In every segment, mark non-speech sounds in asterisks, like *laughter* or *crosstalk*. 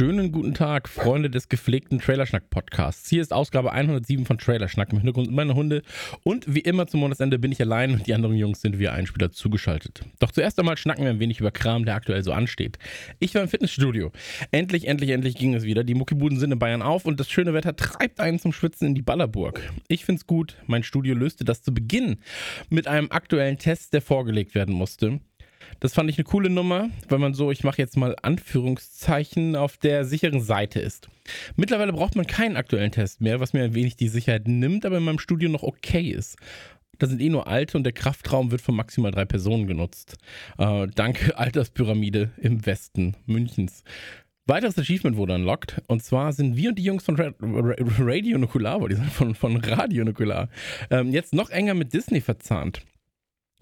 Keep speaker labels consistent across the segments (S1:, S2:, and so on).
S1: Schönen guten Tag, Freunde des gepflegten Trailerschnack-Podcasts. Hier ist Ausgabe 107 von Trailerschnack im Hintergrund meiner Hunde. Und wie immer zum Monatsende bin ich allein und die anderen Jungs sind wie ein Spieler zugeschaltet. Doch zuerst einmal schnacken wir ein wenig über Kram, der aktuell so ansteht. Ich war im Fitnessstudio. Endlich, endlich, endlich ging es wieder. Die Muckibuden sind in Bayern auf und das schöne Wetter treibt einen zum Schwitzen in die Ballerburg. Ich find's gut. Mein Studio löste das zu Beginn mit einem aktuellen Test, der vorgelegt werden musste. Das fand ich eine coole Nummer, weil man so, ich mache jetzt mal Anführungszeichen, auf der sicheren Seite ist. Mittlerweile braucht man keinen aktuellen Test mehr, was mir ein wenig die Sicherheit nimmt, aber in meinem Studio noch okay ist. Da sind eh nur alte und der Kraftraum wird von maximal drei Personen genutzt. Äh, danke *laughs* Alterspyramide im Westen Münchens. Weiteres Achievement wurde unlocked. Und zwar sind wir und die Jungs von Ra Ra Radio Nukular, die sind von, von Radio Nukular, ähm, jetzt noch enger mit Disney verzahnt.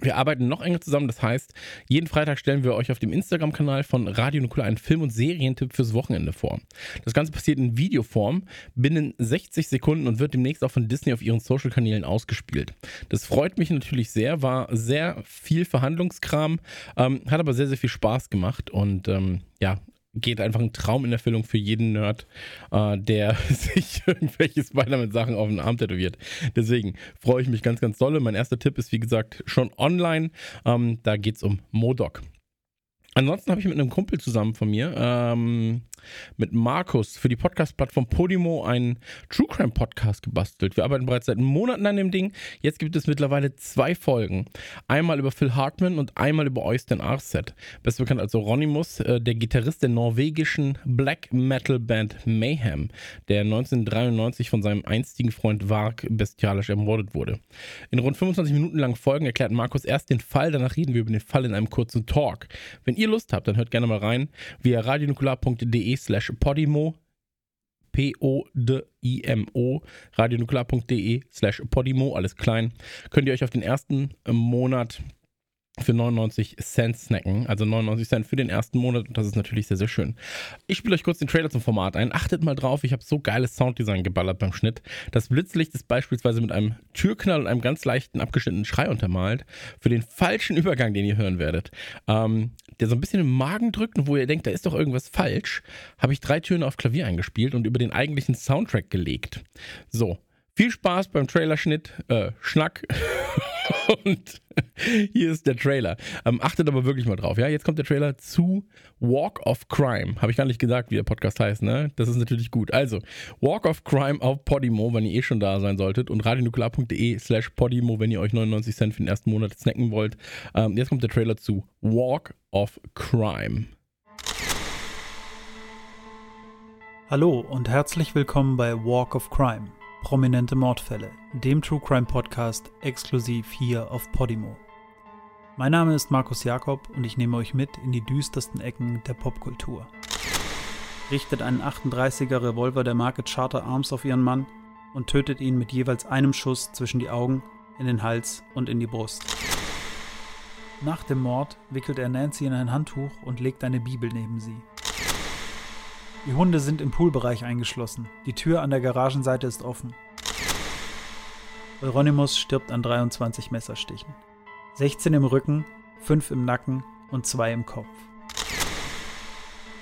S1: Wir arbeiten noch enger zusammen, das heißt, jeden Freitag stellen wir euch auf dem Instagram-Kanal von Radio Nukular einen Film- und Serientipp fürs Wochenende vor. Das Ganze passiert in Videoform binnen 60 Sekunden und wird demnächst auch von Disney auf ihren Social-Kanälen ausgespielt. Das freut mich natürlich sehr, war sehr viel Verhandlungskram, ähm, hat aber sehr, sehr viel Spaß gemacht und ähm, ja, geht einfach ein Traum in Erfüllung für jeden Nerd, äh, der *laughs* sich irgendwelche Spider-Man-Sachen auf den Arm tätowiert. Deswegen freue ich mich ganz, ganz dolle. Mein erster Tipp ist, wie gesagt, schon online. Ähm, da geht es um Modok. Ansonsten habe ich mit einem Kumpel zusammen von mir, ähm, mit Markus, für die Podcast-Plattform Podimo einen True Crime Podcast gebastelt. Wir arbeiten bereits seit Monaten an dem Ding. Jetzt gibt es mittlerweile zwei Folgen. Einmal über Phil Hartman und einmal über Oystein Arset. Besser bekannt als Oronimus, äh, der Gitarrist der norwegischen Black Metal Band Mayhem, der 1993 von seinem einstigen Freund Varg bestialisch ermordet wurde. In rund 25 Minuten langen Folgen erklärt Markus erst den Fall, danach reden wir über den Fall in einem kurzen Talk. Wenn ihr Lust habt, dann hört gerne mal rein via radionukular.de slash podimo P-O-D-I-M-O, radionuklear.de slash Podimo, alles klein. Könnt ihr euch auf den ersten Monat für 99 Cent snacken. Also 99 Cent für den ersten Monat und das ist natürlich sehr, sehr schön. Ich spiele euch kurz den Trailer zum Format ein. Achtet mal drauf, ich habe so geiles Sounddesign geballert beim Schnitt. Das Blitzlicht ist beispielsweise mit einem Türknall und einem ganz leichten abgeschnittenen Schrei untermalt. Für den falschen Übergang, den ihr hören werdet, ähm, der so ein bisschen im Magen drückt und wo ihr denkt, da ist doch irgendwas falsch, habe ich drei Töne auf Klavier eingespielt und über den eigentlichen Soundtrack gelegt. So, viel Spaß beim Trailerschnitt, äh, Schnack. *laughs* *laughs* Und hier ist der Trailer. Ähm, achtet aber wirklich mal drauf. Ja, jetzt kommt der Trailer zu Walk of Crime. Habe ich gar nicht gesagt, wie der Podcast heißt, ne? Das ist natürlich gut. Also, Walk of Crime auf Podimo, wenn ihr eh schon da sein solltet. Und radionuklear.de slash Podimo, wenn ihr euch 99 Cent für den ersten Monat snacken wollt. Ähm, jetzt kommt der Trailer zu Walk of Crime.
S2: Hallo und herzlich willkommen bei Walk of Crime. Prominente Mordfälle, dem True Crime Podcast exklusiv hier auf Podimo. Mein Name ist Markus Jakob und ich nehme euch mit in die düstersten Ecken der Popkultur. Richtet einen 38er Revolver der Marke Charter Arms auf ihren Mann und tötet ihn mit jeweils einem Schuss zwischen die Augen, in den Hals und in die Brust. Nach dem Mord wickelt er Nancy in ein Handtuch und legt eine Bibel neben sie. Die Hunde sind im Poolbereich eingeschlossen. Die Tür an der Garagenseite ist offen. Euronymous stirbt an 23 Messerstichen. 16 im Rücken, 5 im Nacken und 2 im Kopf.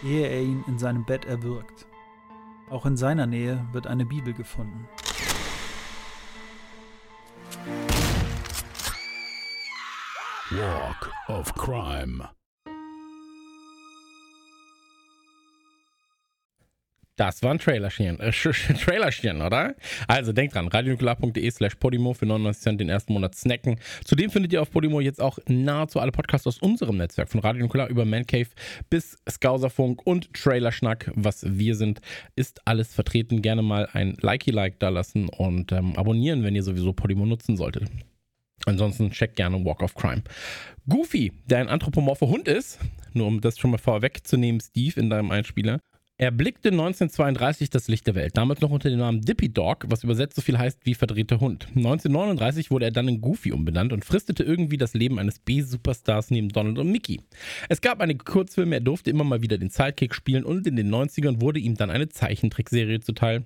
S2: Ehe er ihn in seinem Bett erwürgt. Auch in seiner Nähe wird eine Bibel gefunden.
S3: Walk of Crime.
S1: Das war ein Trailerchen, äh, Trailerchen, oder? Also denkt dran, radionukular.de slash Podimo für 99 Cent den ersten Monat snacken. Zudem findet ihr auf Podimo jetzt auch nahezu alle Podcasts aus unserem Netzwerk, von Radio Nukular über Mancave bis Skauserfunk und Trailerschnack, was wir sind, ist alles vertreten. Gerne mal ein Likey-Like da lassen und ähm, abonnieren, wenn ihr sowieso Podimo nutzen solltet. Ansonsten checkt gerne Walk of Crime. Goofy, der ein anthropomorpher Hund ist, nur um das schon mal vorwegzunehmen, Steve, in deinem Einspieler, Er blickte 1932 das Licht der Welt, damals noch unter dem Namen Dippy Dog, was übersetzt so viel heißt wie verdrehter Hund. 1939 wurde er dann in Goofy umbenannt und fristete irgendwie das Leben eines B-Superstars neben Donald und Mickey. Es gab einige Kurzfilme, er durfte immer mal wieder den Sidekick spielen und in den 90ern wurde ihm dann eine Zeichentrickserie zuteil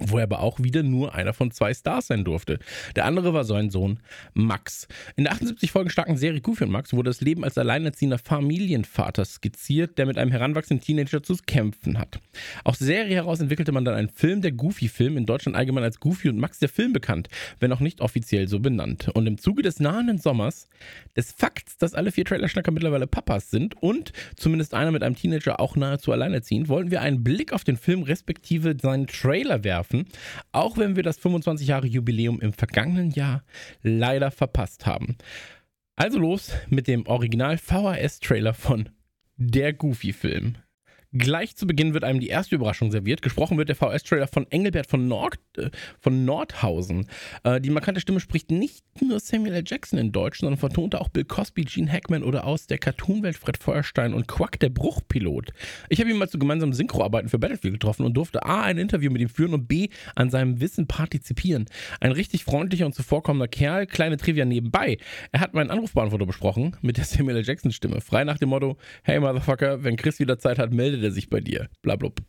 S1: wo er aber auch wieder nur einer von zwei Stars sein durfte. Der andere war sein Sohn Max. In der 78 Folgen starken Serie Goofy und Max wurde das Leben als alleinerziehender Familienvater skizziert, der mit einem heranwachsenden Teenager zu kämpfen hat. Aus der Serie heraus entwickelte man dann einen Film, der Goofy-Film, in Deutschland allgemein als Goofy und Max der Film bekannt, wenn auch nicht offiziell so benannt. Und im Zuge des nahenden Sommers, des Fakts, dass alle vier Trailerschnacker mittlerweile Papas sind und zumindest einer mit einem Teenager auch nahezu alleinerziehend, wollten wir einen Blick auf den Film respektive seinen Trailer werfen werfen, auch wenn wir das 25 Jahre Jubiläum im vergangenen Jahr leider verpasst haben. Also los mit dem Original VHS-Trailer von Der Goofy-Film. Gleich zu Beginn wird einem die erste Überraschung serviert. Gesprochen wird der VS-Trailer von Engelbert von, Nord, äh, von Nordhausen. Äh, die markante Stimme spricht nicht nur Samuel L. Jackson in Deutsch, sondern vertonte auch Bill Cosby, Gene Hackman oder aus der Cartoonwelt Fred Feuerstein und Quack der Bruchpilot. Ich habe ihn mal zu gemeinsamen Synchroarbeiten für Battlefield getroffen und durfte A. ein Interview mit ihm führen und B. an seinem Wissen partizipieren. Ein richtig freundlicher und zuvorkommender Kerl. Kleine Trivia nebenbei. Er hat meinen Anrufbeantworter besprochen mit der Samuel L. Jackson Stimme. Frei nach dem Motto: Hey Motherfucker, wenn Chris wieder Zeit hat, meldet er sich bei dir. Blablub.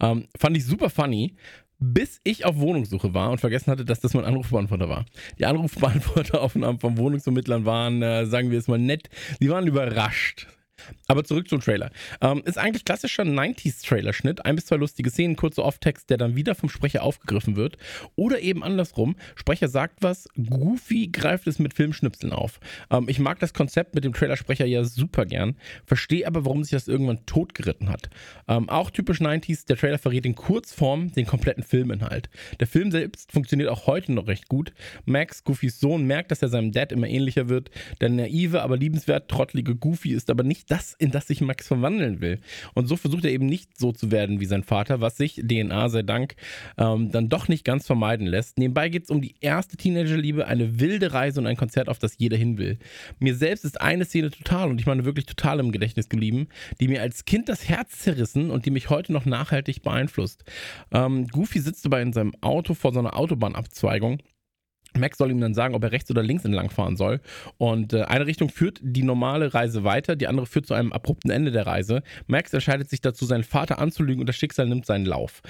S1: Ähm, fand ich super funny, bis ich auf Wohnungssuche war und vergessen hatte, dass das mein Anrufbeantworter war. Die Anrufbeantworteraufnahmen *laughs* vom Wohnungsvermittlern waren, äh, sagen wir es mal nett, die waren überrascht. Aber zurück zum Trailer. Ähm, ist eigentlich klassischer 90s-Trailerschnitt. Ein bis zwei lustige Szenen, kurzer Off-Text, der dann wieder vom Sprecher aufgegriffen wird. Oder eben andersrum. Sprecher sagt was, Goofy greift es mit Filmschnipseln auf. Ähm, ich mag das Konzept mit dem Trailersprecher ja super gern. Verstehe aber, warum sich das irgendwann totgeritten hat. Ähm, auch typisch 90s, der Trailer verrät in Kurzform den kompletten Filminhalt. Der Film selbst funktioniert auch heute noch recht gut. Max, Goofys Sohn, merkt, dass er seinem Dad immer ähnlicher wird. Der naive, aber liebenswert trottelige Goofy ist aber nicht das, in das sich Max verwandeln will. Und so versucht er eben nicht so zu werden wie sein Vater, was sich, DNA sei Dank, ähm, dann doch nicht ganz vermeiden lässt. Nebenbei geht es um die erste Teenagerliebe, eine wilde Reise und ein Konzert, auf das jeder hin will. Mir selbst ist eine Szene total, und ich meine wirklich total im Gedächtnis geblieben, die mir als Kind das Herz zerrissen und die mich heute noch nachhaltig beeinflusst. Ähm, Goofy sitzt dabei in seinem Auto vor so einer Autobahnabzweigung Max soll ihm dann sagen, ob er rechts oder links entlang fahren soll. Und äh, eine Richtung führt die normale Reise weiter, die andere führt zu einem abrupten Ende der Reise. Max entscheidet sich dazu, seinen Vater anzulügen und das Schicksal nimmt seinen Lauf.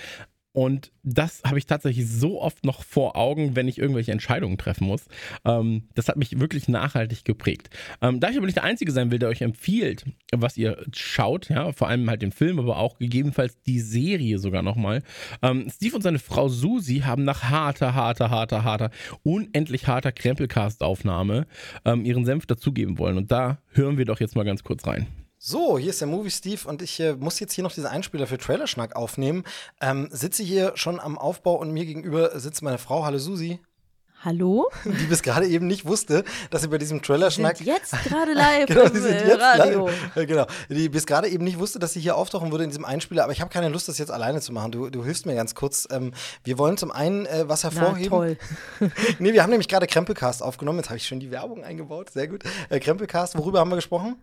S1: Und das habe ich tatsächlich so oft noch vor Augen, wenn ich irgendwelche Entscheidungen treffen muss. Ähm, das hat mich wirklich nachhaltig geprägt. Ähm, da ich aber nicht der Einzige sein will, der euch empfiehlt, was ihr schaut, ja, vor allem halt den Film, aber auch gegebenenfalls die Serie sogar nochmal. Ähm, Steve und seine Frau Susi haben nach harter, harter, harter, harter, unendlich harter Krempelcast-Aufnahme ähm, ihren Senf dazugeben wollen. Und da hören wir doch jetzt mal ganz kurz rein.
S4: So, hier ist der Movie Steve und ich äh, muss jetzt hier noch diesen Einspieler für Trailerschnack aufnehmen. Ähm, sitze hier schon am Aufbau und mir gegenüber sitzt meine Frau. Hallo Susi.
S5: Hallo?
S4: Die bis gerade eben nicht wusste, dass sie bei diesem Trailerschnack.
S5: Jetzt gerade live *laughs*
S4: genau, die sind
S5: äh,
S4: jetzt
S5: Radio.
S4: Live. Genau. Die bis gerade eben nicht wusste, dass sie hier auftauchen würde in diesem Einspieler, aber ich habe keine Lust, das jetzt alleine zu machen. Du, du hilfst mir ganz kurz. Ähm, wir wollen zum einen äh, was hervorheben.
S5: Na, toll. *laughs*
S4: nee, wir haben nämlich gerade Krempelcast aufgenommen. Jetzt habe ich schon die Werbung eingebaut. Sehr gut. Äh, Krempelcast, worüber haben wir gesprochen?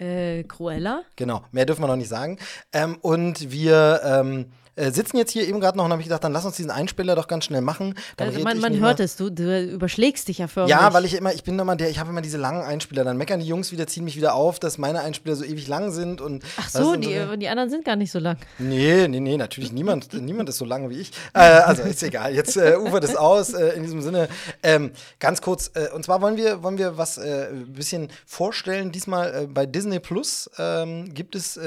S5: Äh, Cruella?
S4: Genau, mehr dürfen wir noch nicht sagen. Ähm, und wir ähm, äh, sitzen jetzt hier eben gerade noch und habe ich gedacht, dann lass uns diesen Einspieler doch ganz schnell machen.
S5: Also man man hört es, du, du überschlägst dich ja förmlich.
S4: Ja, weil ich immer, ich bin immer der, ich habe immer diese langen Einspieler. Dann meckern die Jungs wieder, ziehen mich wieder auf, dass meine Einspieler so ewig lang sind und.
S5: Ach so, die, die anderen sind gar nicht so lang.
S4: Nee, nee, nee, natürlich niemand, niemand ist so lang wie ich. Äh, also ist egal. Jetzt äh, ufert es aus. Äh, in diesem Sinne, ähm, ganz kurz. Äh, und zwar wollen wir, wollen wir was äh, ein bisschen vorstellen. Diesmal bei Disney Plus ähm, gibt es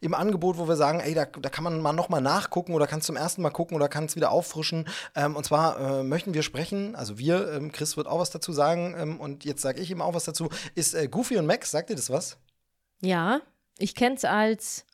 S4: im Angebot, wo wir sagen, ey, da, da kann man mal noch mal nachgucken oder kann zum ersten Mal gucken oder kann es wieder auffrischen. Ähm, und zwar äh, möchten wir sprechen, also wir, ähm, Chris wird auch was dazu sagen ähm, und jetzt sage ich ihm auch was dazu. Ist äh, Goofy und Max, sagt ihr das was?
S5: Ja, ich kenn's als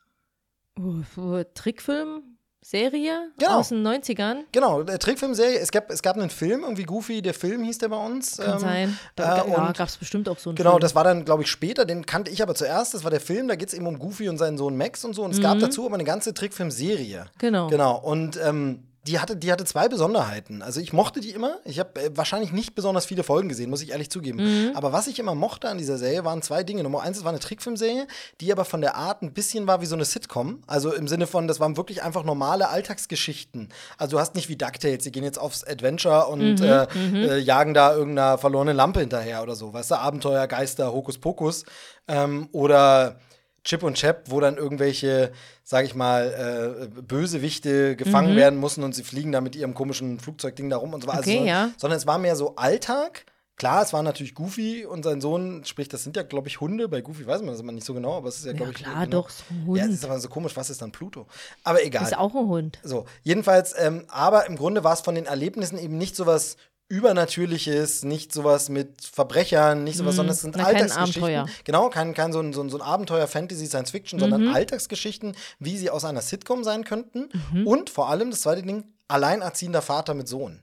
S5: uh, Trickfilm, Serie
S4: Genau.
S5: aus den 90ern.
S4: Genau, äh, Trickfilmserie. Es gab, es gab einen Film, irgendwie Goofy, der Film hieß der bei uns.
S5: Kann
S4: ähm,
S5: sein. Da
S4: äh,
S5: ja, gab es bestimmt auch so einen
S4: Genau,
S5: Film.
S4: das war dann, glaube ich, später. Den kannte ich aber zuerst. Das war der Film. Da geht es eben um Goofy und seinen Sohn Max und so. Und es gab dazu aber eine ganze Trickfilmserie.
S5: Genau.
S4: Genau. Und ähm, die hatte, die hatte zwei Besonderheiten. Also ich mochte die immer. Ich habe äh, wahrscheinlich nicht besonders viele Folgen gesehen, muss ich ehrlich zugeben.
S5: Mhm.
S4: Aber was ich immer mochte an dieser Serie waren zwei Dinge. Nummer eins, es war eine Trickfilmserie, die aber von der Art ein bisschen war wie so eine Sitcom. Also im Sinne von, das waren wirklich einfach normale Alltagsgeschichten. Also du hast nicht wie DuckTales, die gehen jetzt aufs Adventure und
S5: Mhm,
S4: äh, äh, jagen da irgendeiner verlorenen Lampe hinterher oder so. Weißt du, Abenteuer, Geister, Hokuspokus. Ähm, oder Chip und Chap, wo dann irgendwelche, sag ich mal, äh, Bösewichte gefangen
S5: Mhm.
S4: werden müssen und sie fliegen da mit ihrem komischen Flugzeugding da rum und so weiter.
S5: Okay,
S4: also,
S5: ja.
S4: Sondern es war mehr so Alltag. Klar, es war natürlich Goofy und sein Sohn, sprich, das sind ja, glaube ich, Hunde. Bei Goofy weiß man das immer nicht so genau, aber es ist ja,
S5: Ja,
S4: glaube ich.
S5: klar,
S4: genau.
S5: doch, so ein Hund.
S4: Ja, es ist aber so komisch, was ist dann Pluto? Aber egal.
S5: ist auch ein Hund.
S4: So, jedenfalls, ähm, aber im Grunde war es von den Erlebnissen eben nicht sowas Übernatürliches, nicht sowas mit Verbrechern, nicht sowas,
S5: Mhm.
S4: sondern es sind
S5: Na,
S4: Alltagsgeschichten.
S5: Abenteuer.
S4: Genau, kein, kein so ein, so ein, so ein Abenteuer, Fantasy, Science Fiction,
S5: Mhm.
S4: sondern Alltagsgeschichten, wie sie aus einer Sitcom sein könnten.
S5: Mhm.
S4: Und vor allem, das zweite Ding, alleinerziehender Vater mit Sohn.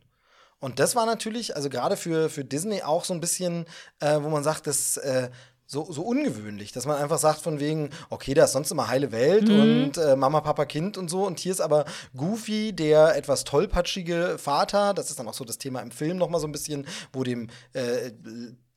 S4: Und das war natürlich, also gerade für, für Disney auch so ein bisschen, äh, wo man sagt, das äh, so, so ungewöhnlich, dass man einfach sagt von wegen, okay, da ist sonst immer heile Welt und äh, Mama, Papa, Kind und so. Und hier ist aber Goofy, der etwas tollpatschige Vater, das ist dann auch so das Thema im Film noch mal so ein bisschen, wo dem äh,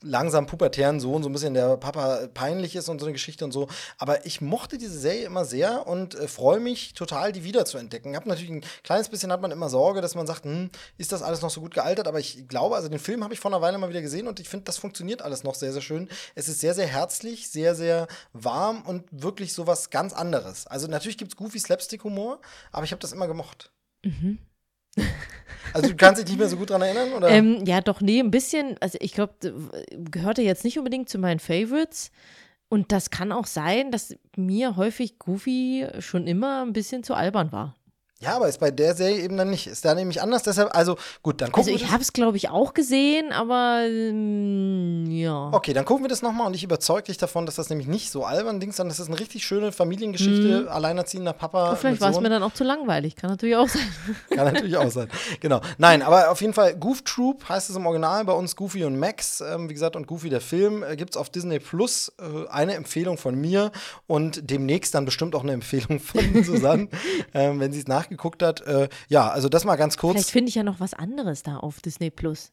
S4: langsam pubertären Sohn so ein bisschen der Papa peinlich ist und so eine Geschichte und so. Aber ich mochte diese Serie immer sehr und äh, freue mich total, die wieder zu entdecken. Hab natürlich ein kleines bisschen hat man immer Sorge, dass man sagt, hm, ist das alles noch so gut gealtert? Aber ich glaube, also den Film habe ich vor einer Weile mal wieder gesehen und ich finde, das funktioniert alles noch sehr, sehr schön. Es ist sehr, sehr herzlich, sehr, sehr warm und wirklich sowas ganz anderes. Also natürlich gibt es goofy Slapstick-Humor, aber ich habe das immer gemocht. *laughs* Also du kannst dich nicht mehr so gut dran erinnern, oder?
S5: Ähm, ja, doch, nee, ein bisschen. Also ich glaube, gehörte jetzt nicht unbedingt zu meinen Favorites. Und das kann auch sein, dass mir häufig Goofy schon immer ein bisschen zu albern war.
S4: Ja, aber ist bei der Serie eben dann nicht. Ist da nämlich anders, deshalb, also gut, dann gucken
S5: Also
S4: wir
S5: ich
S4: das-
S5: habe es, glaube ich, auch gesehen, aber ähm, ja.
S4: Okay, dann gucken wir das nochmal und ich überzeuge dich davon, dass das nämlich nicht so albern Ding ist, sondern das ist eine richtig schöne Familiengeschichte, alleinerziehender Papa.
S5: Mhm. vielleicht war es mir dann auch zu langweilig. Kann natürlich auch sein. *laughs*
S4: Kann natürlich auch sein. Genau. Nein, aber auf jeden Fall Goof Troop heißt es im Original bei uns Goofy und Max. Ähm, wie gesagt, und Goofy der Film äh, gibt es auf Disney Plus. Äh, eine Empfehlung von mir und demnächst dann bestimmt auch eine Empfehlung von Susanne, *laughs* ähm, wenn sie es nachgeguckt hat. Äh, ja, also das mal ganz kurz.
S5: Vielleicht finde ich ja noch was anderes da auf Disney Plus,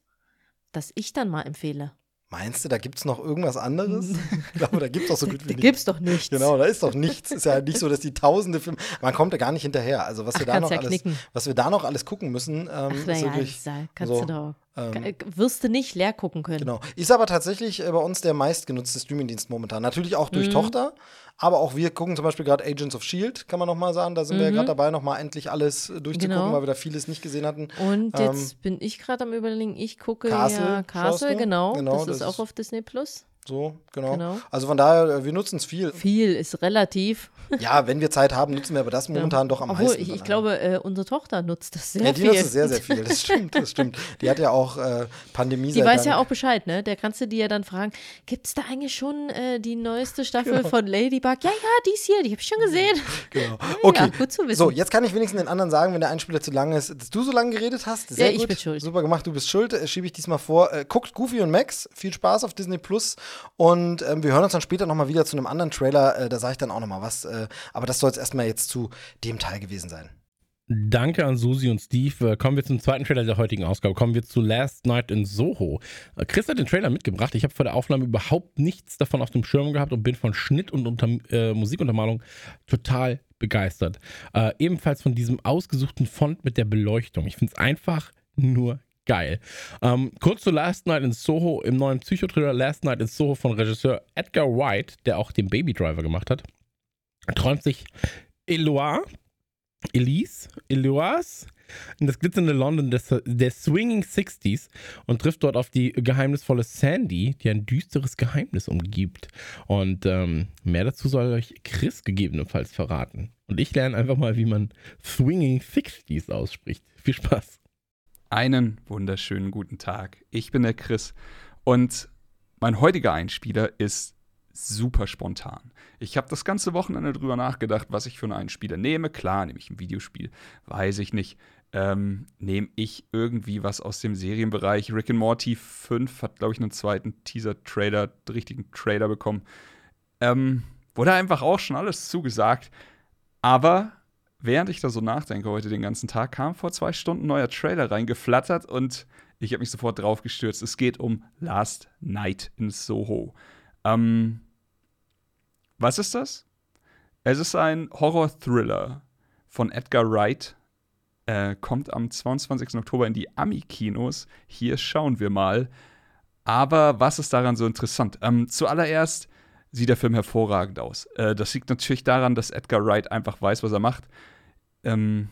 S5: das ich dann mal empfehle.
S4: Meinst du, da gibt es noch irgendwas anderes? *laughs* ich glaube, da gibt es doch so gut wie
S5: Da
S4: nichts.
S5: gibt's doch nichts.
S4: Genau, da ist doch nichts. Ist ja nicht so, dass die tausende Filme. Man kommt da gar nicht hinterher. Also was wir
S5: Ach,
S4: da
S5: kannst
S4: noch
S5: ja
S4: alles,
S5: knicken.
S4: was wir da noch alles gucken müssen, ähm,
S5: Ach,
S4: ist wirklich.
S5: kannst
S4: so,
S5: du doch.
S4: ähm,
S5: Äh, wirst du nicht leer gucken können.
S4: Genau. Ist aber tatsächlich äh, bei uns der meistgenutzte Streamingdienst momentan. Natürlich auch
S5: Mhm.
S4: durch Tochter, aber auch wir gucken zum Beispiel gerade Agents of Shield, kann man noch mal sagen. Da sind wir ja
S5: Mhm.
S4: gerade dabei, noch mal endlich alles durchzugucken,
S5: Genau.
S4: weil wir da vieles nicht gesehen hatten.
S5: Und
S4: Ähm,
S5: jetzt bin ich gerade am überlegen, ich gucke
S4: Castle
S5: ja Castle, genau.
S4: Genau,
S5: das,
S4: das
S5: ist auch auf Disney Plus.
S4: So, genau.
S5: Genau.
S4: Also von daher, äh, wir nutzen es viel.
S5: Viel ist relativ.
S4: Ja, wenn wir Zeit haben, nutzen wir aber das momentan doch am
S5: Obwohl,
S4: meisten.
S5: ich, ich glaube, äh, unsere Tochter nutzt das sehr
S4: ja, die
S5: viel.
S4: nutzt es sehr, sehr viel. Das stimmt, das stimmt. Die hat ja auch äh, Pandemie
S5: Die weiß ja auch Bescheid, ne? Der kannst du dir ja dann fragen, gibt es da eigentlich schon äh, die neueste Staffel
S4: Genau.
S5: von Ladybug? Ja, ja, die ist hier, die habe ich schon gesehen.
S4: Genau. *laughs* Okay.
S5: gut zu wissen.
S4: So, jetzt kann ich wenigstens den anderen sagen, wenn der Einspieler zu lang ist, dass du so lange geredet hast. Sehr
S5: Ja, ich
S4: gut.
S5: bin schuld.
S4: Super gemacht, du bist schuld. Äh, Schiebe ich diesmal vor. Äh, guckt Goofy und Max. Viel Spaß auf Disney Plus. Und ähm, wir hören uns dann später nochmal wieder zu einem anderen Trailer. Äh, da sage ich dann auch nochmal was. Äh, aber das soll jetzt erstmal jetzt zu dem Teil gewesen sein.
S1: Danke an Susi und Steve. Äh, Kommen wir zum zweiten Trailer der heutigen Ausgabe. Kommen wir zu Last Night in Soho. Äh, Chris hat den Trailer mitgebracht. Ich habe vor der Aufnahme überhaupt nichts davon auf dem Schirm gehabt und bin von Schnitt und unter, äh, Musikuntermalung total begeistert. Äh, ebenfalls von diesem ausgesuchten Font mit der Beleuchtung. Ich finde es einfach nur geil. Ähm, kurz zu Last Night in Soho im neuen Psychothriller Last Night in Soho von Regisseur Edgar Wright, der auch den Baby Driver gemacht hat. Träumt sich Eloise Elise, Eloise, in das glitzernde London des, der Swinging Sixties und trifft dort auf die geheimnisvolle Sandy, die ein düsteres Geheimnis umgibt. Und ähm, mehr dazu soll euch Chris gegebenenfalls verraten. Und ich lerne einfach mal, wie man Swinging Sixties ausspricht. Viel Spaß.
S6: Einen wunderschönen guten Tag. Ich bin der Chris und mein heutiger Einspieler ist super spontan. Ich habe das ganze Wochenende drüber nachgedacht, was ich für einen Einspieler nehme. Klar, nehme ich ein Videospiel, weiß ich nicht. Ähm, nehme ich irgendwie was aus dem Serienbereich. Rick and Morty 5 hat, glaube ich, einen zweiten Teaser-Trailer, richtigen Trailer bekommen. Ähm, wurde einfach auch schon alles zugesagt. Aber während ich da so nachdenke heute den ganzen Tag, kam vor zwei Stunden ein neuer Trailer reingeflattert und ich habe mich sofort drauf gestürzt. Es geht um Last Night in Soho. Ähm, was ist das? Es ist ein Horror-Thriller von Edgar Wright. Äh, kommt am 22. Oktober in die Ami-Kinos. Hier schauen wir mal. Aber was ist daran so interessant? Ähm, zuallererst sieht der Film hervorragend aus. Äh, das liegt natürlich daran, dass Edgar Wright einfach weiß, was er macht. Ähm,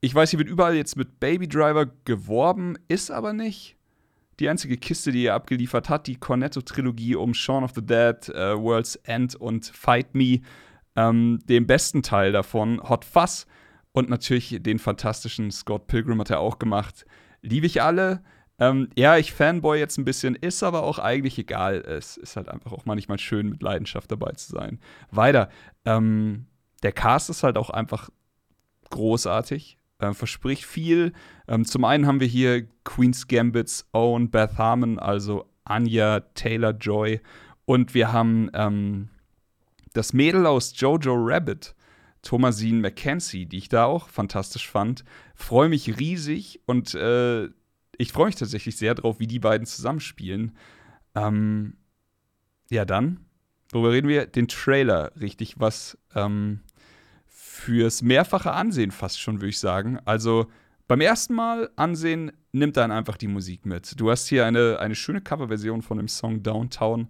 S6: ich weiß, hier wird überall jetzt mit Baby Driver geworben, ist aber nicht. Die einzige Kiste, die er abgeliefert hat, die Cornetto-Trilogie um Shaun of the Dead, uh, World's End und Fight Me, ähm, den besten Teil davon, Hot Fuzz und natürlich den fantastischen Scott Pilgrim hat er auch gemacht. Liebe ich alle. Ähm, ja, ich Fanboy jetzt ein bisschen, ist aber auch eigentlich egal. Es ist halt einfach auch manchmal schön, mit Leidenschaft dabei zu sein. Weiter. Ähm, der Cast ist halt auch einfach großartig. Äh, verspricht viel. Ähm, zum einen haben wir hier Queen's Gambits Own Beth Harmon, also Anya Taylor Joy. Und wir haben ähm, das Mädel aus Jojo Rabbit, Thomasine McKenzie, die ich da auch fantastisch fand. Freue mich riesig und äh, ich freue mich tatsächlich sehr drauf, wie die beiden zusammenspielen. Ähm, ja, dann, worüber reden wir? Den Trailer, richtig, was ähm, fürs mehrfache Ansehen fast schon, würde ich sagen. Also beim ersten Mal ansehen nimmt dann einfach die Musik mit. Du hast hier eine, eine schöne Coverversion von dem Song Downtown.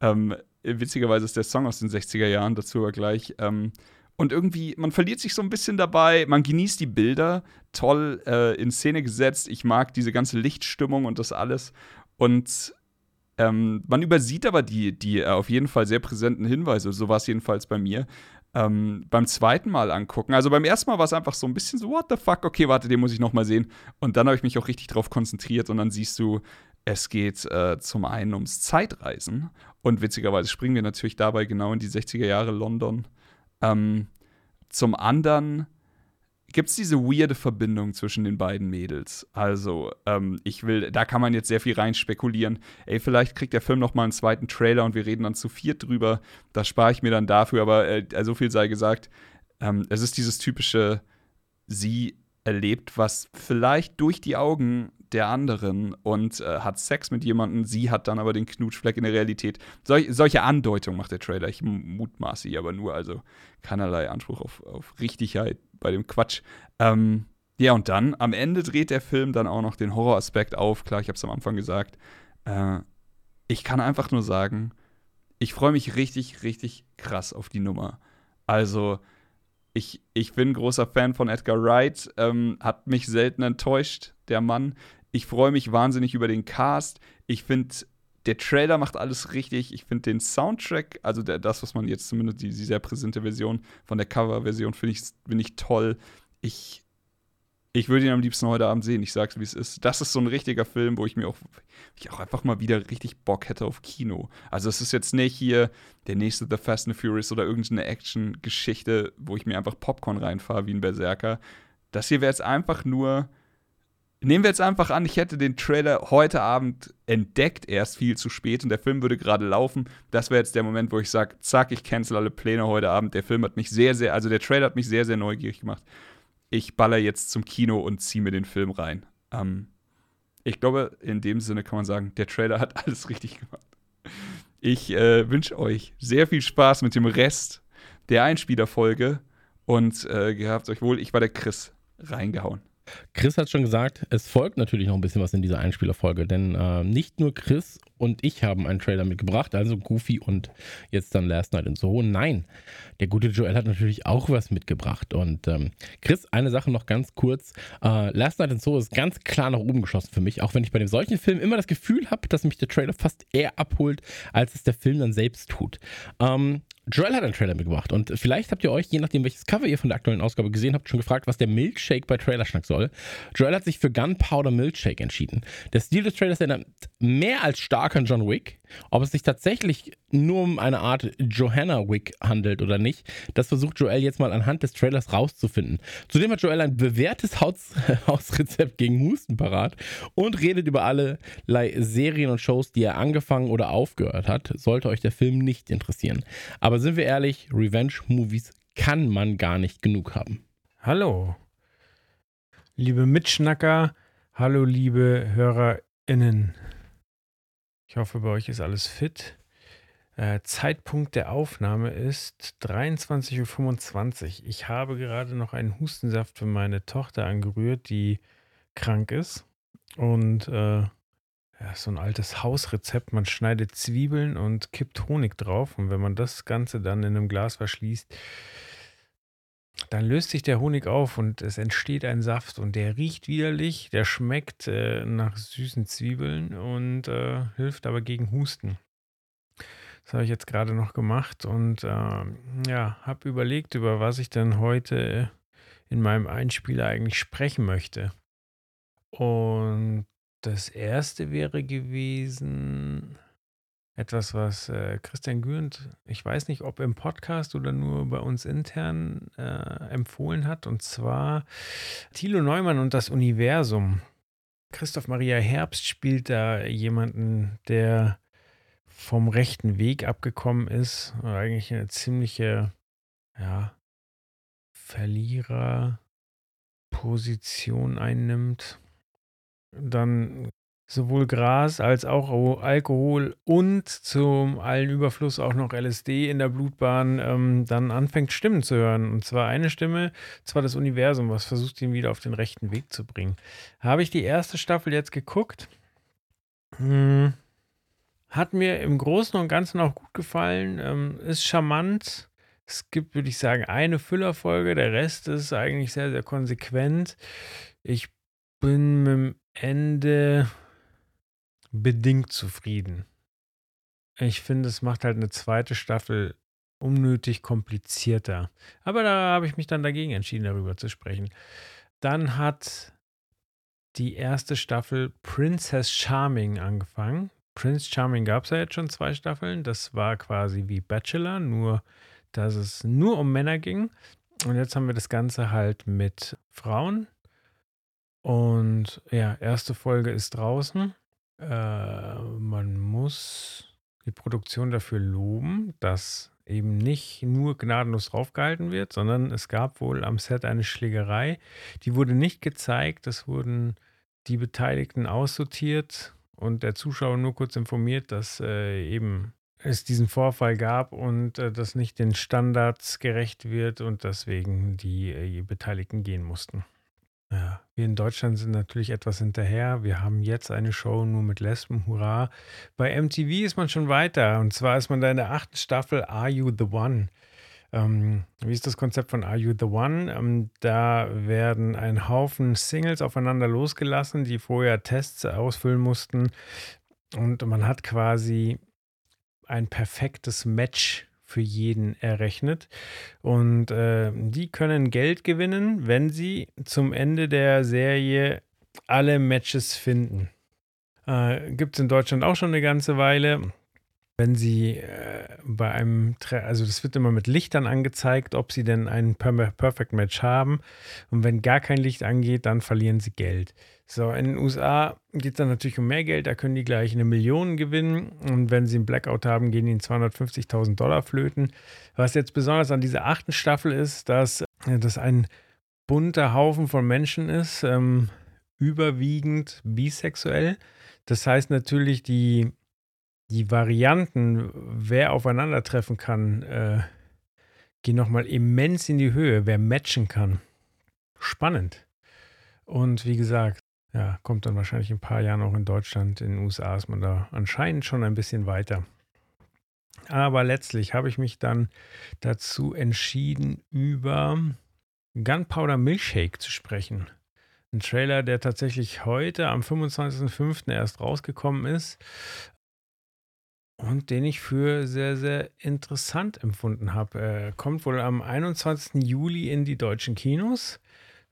S6: Ähm, witzigerweise ist der Song aus den 60er Jahren, dazu aber gleich. Ähm, und irgendwie, man verliert sich so ein bisschen dabei, man genießt die Bilder, toll äh, in Szene gesetzt. Ich mag diese ganze Lichtstimmung und das alles. Und ähm, man übersieht aber die, die äh, auf jeden Fall sehr präsenten Hinweise, so war es jedenfalls bei mir, ähm, beim zweiten Mal angucken. Also beim ersten Mal war es einfach so ein bisschen so, what the fuck, okay, warte, den muss ich noch mal sehen. Und dann habe ich mich auch richtig drauf konzentriert und dann siehst du, es geht äh, zum einen ums Zeitreisen und witzigerweise springen wir natürlich dabei genau in die 60er Jahre London. Ähm, zum anderen gibt es diese weirde Verbindung zwischen den beiden Mädels. Also, ähm, ich will, da kann man jetzt sehr viel rein spekulieren. Ey, vielleicht kriegt der Film noch mal einen zweiten Trailer und wir reden dann zu viert drüber. Das spare ich mir dann dafür, aber äh, so viel sei gesagt. Ähm, es ist dieses typische, sie erlebt was vielleicht durch die Augen der anderen und äh, hat Sex mit jemandem. Sie hat dann aber den Knutschfleck in der Realität. Sol solche Andeutungen macht der Trailer. Ich mutmaße hier aber nur, also keinerlei Anspruch auf, auf Richtigkeit bei dem Quatsch. Ähm, ja, und dann am Ende dreht der Film dann auch noch den Horroraspekt auf. Klar, ich habe es am Anfang gesagt. Äh, ich kann einfach nur sagen, ich freue mich richtig, richtig krass auf die Nummer. Also, ich, ich bin großer Fan von Edgar Wright, ähm, hat mich selten enttäuscht, der Mann. Ich freue mich wahnsinnig über den Cast. Ich finde, der Trailer macht alles richtig. Ich finde den Soundtrack, also der, das, was man jetzt zumindest, die, die sehr präsente Version von der Cover-Version, finde ich, find ich toll. Ich, ich würde ihn am liebsten heute Abend sehen. Ich sag's, wie es ist. Das ist so ein richtiger Film, wo ich mir auch, ich auch einfach mal wieder richtig Bock hätte auf Kino. Also es ist jetzt nicht hier der nächste The Fast and Furious oder irgendeine Action-Geschichte, wo ich mir einfach Popcorn reinfahre wie ein Berserker. Das hier wäre jetzt einfach nur. Nehmen wir jetzt einfach an, ich hätte den Trailer heute Abend entdeckt, erst viel zu spät und der Film würde gerade laufen. Das wäre jetzt der Moment, wo ich sage, zack, ich cancel alle Pläne heute Abend. Der Film hat mich sehr, sehr, also der Trailer hat mich sehr, sehr neugierig gemacht ich baller jetzt zum Kino und ziehe mir den Film rein. Ähm, ich glaube, in dem Sinne kann man sagen, der Trailer hat alles richtig gemacht. Ich äh, wünsche euch sehr viel Spaß mit dem Rest der Einspielerfolge und äh, gehabt euch wohl. Ich war der Chris. Reingehauen.
S1: Chris hat schon gesagt, es folgt natürlich noch ein bisschen was in dieser Einspielerfolge, denn äh, nicht nur Chris und ich haben einen Trailer mitgebracht, also Goofy und jetzt dann Last Night in Soho. Nein, der gute Joel hat natürlich auch was mitgebracht. Und ähm, Chris, eine Sache noch ganz kurz. Äh, Last Night in Soho ist ganz klar nach oben geschossen für mich, auch wenn ich bei dem solchen Film immer das Gefühl habe, dass mich der Trailer fast eher abholt, als es der Film dann selbst tut. Ähm, Joel hat einen Trailer mitgebracht und vielleicht habt ihr euch, je nachdem welches Cover ihr von der aktuellen Ausgabe gesehen habt, schon gefragt, was der Milkshake bei Trailerschnack soll. Joel hat sich für Gunpowder Milkshake entschieden. Der Stil des Trailers erinnert mehr als stark an John Wick. Ob es sich tatsächlich nur um eine Art Johanna Wick handelt oder nicht, das versucht Joel jetzt mal anhand des Trailers rauszufinden. Zudem hat Joel ein bewährtes Haus *laughs* Hausrezept gegen Husten parat und redet über alle Serien und Shows, die er angefangen oder aufgehört hat. Sollte euch der Film nicht interessieren. Aber sind wir ehrlich, Revenge-Movies kann man gar nicht genug haben.
S7: Hallo, liebe Mitschnacker, hallo, liebe HörerInnen. Ich hoffe, bei euch ist alles fit. Äh, Zeitpunkt der Aufnahme ist 23.25 Uhr. Ich habe gerade noch einen Hustensaft für meine Tochter angerührt, die krank ist. Und äh, ja, so ein altes Hausrezept. Man schneidet Zwiebeln und kippt Honig drauf. Und wenn man das Ganze dann in einem Glas verschließt, dann löst sich der Honig auf und es entsteht ein Saft und der riecht widerlich, der schmeckt äh, nach süßen Zwiebeln und äh, hilft aber gegen Husten. Das habe ich jetzt gerade noch gemacht und äh, ja, habe überlegt, über was ich dann heute in meinem Einspieler eigentlich sprechen möchte. Und das erste wäre gewesen etwas, was äh, Christian Gürnt, ich weiß nicht, ob im Podcast oder nur bei uns intern äh, empfohlen hat, und zwar Thilo Neumann und das Universum. Christoph Maria Herbst spielt da jemanden, der vom rechten Weg abgekommen ist, eigentlich eine ziemliche, ja, Verliererposition einnimmt. Dann sowohl Gras als auch Alkohol und zum allen Überfluss auch noch LSD in der Blutbahn ähm, dann anfängt Stimmen zu hören. Und zwar eine Stimme, zwar das Universum, was versucht ihn wieder auf den rechten Weg zu bringen. Habe ich die erste Staffel jetzt geguckt. Hm. Hat mir im Großen und Ganzen auch gut gefallen. Ähm, ist charmant. Es gibt, würde ich sagen, eine Füllerfolge. Der Rest ist eigentlich sehr, sehr konsequent. Ich bin mit dem Ende bedingt zufrieden. Ich finde, es macht halt eine zweite Staffel unnötig komplizierter. Aber da habe ich mich dann dagegen entschieden, darüber zu sprechen. Dann hat die erste Staffel Princess Charming angefangen. Prince Charming gab es ja jetzt schon zwei Staffeln. Das war quasi wie Bachelor, nur dass es nur um Männer ging. Und jetzt haben wir das Ganze halt mit Frauen. Und ja, erste Folge ist draußen. Äh, man muss die Produktion dafür loben, dass eben nicht nur gnadenlos draufgehalten wird, sondern es gab wohl am Set eine Schlägerei. Die wurde nicht gezeigt, es wurden die Beteiligten aussortiert und der Zuschauer nur kurz informiert, dass äh, eben es diesen Vorfall gab und äh, das nicht den Standards gerecht wird und deswegen die äh, Beteiligten gehen mussten. Ja, wir in Deutschland sind natürlich etwas hinterher. Wir haben jetzt eine Show nur mit Lesben, hurra. Bei MTV ist man schon weiter. Und zwar ist man da in der achten Staffel Are You the One? Ähm, wie ist das Konzept von Are You the One? Ähm, da werden ein Haufen Singles aufeinander losgelassen, die vorher Tests ausfüllen mussten. Und man hat quasi ein perfektes Match für jeden errechnet. Und äh, die können Geld gewinnen, wenn sie zum Ende der Serie alle Matches finden. Äh, Gibt es in Deutschland auch schon eine ganze Weile. Wenn sie äh, bei einem, also das wird immer mit Lichtern angezeigt, ob sie denn ein Perfect Match haben. Und wenn gar kein Licht angeht, dann verlieren sie Geld. So, in den USA geht es dann natürlich um mehr Geld, da können die gleich eine Million gewinnen und wenn sie einen Blackout haben, gehen ihnen 250.000 Dollar flöten. Was jetzt besonders an dieser achten Staffel ist, dass das ein bunter Haufen von Menschen ist, ähm, überwiegend bisexuell. Das heißt natürlich, die, die Varianten, wer aufeinandertreffen kann, äh, gehen nochmal immens in die Höhe, wer matchen kann. Spannend. Und wie gesagt, ja, kommt dann wahrscheinlich in ein paar Jahren auch in Deutschland. In den USA ist man da anscheinend schon ein bisschen weiter. Aber letztlich habe ich mich dann dazu entschieden, über Gunpowder Milkshake zu sprechen. Ein Trailer, der tatsächlich heute am 25.05. erst rausgekommen ist und den ich für sehr, sehr interessant empfunden habe. Er kommt wohl am 21. Juli in die deutschen Kinos.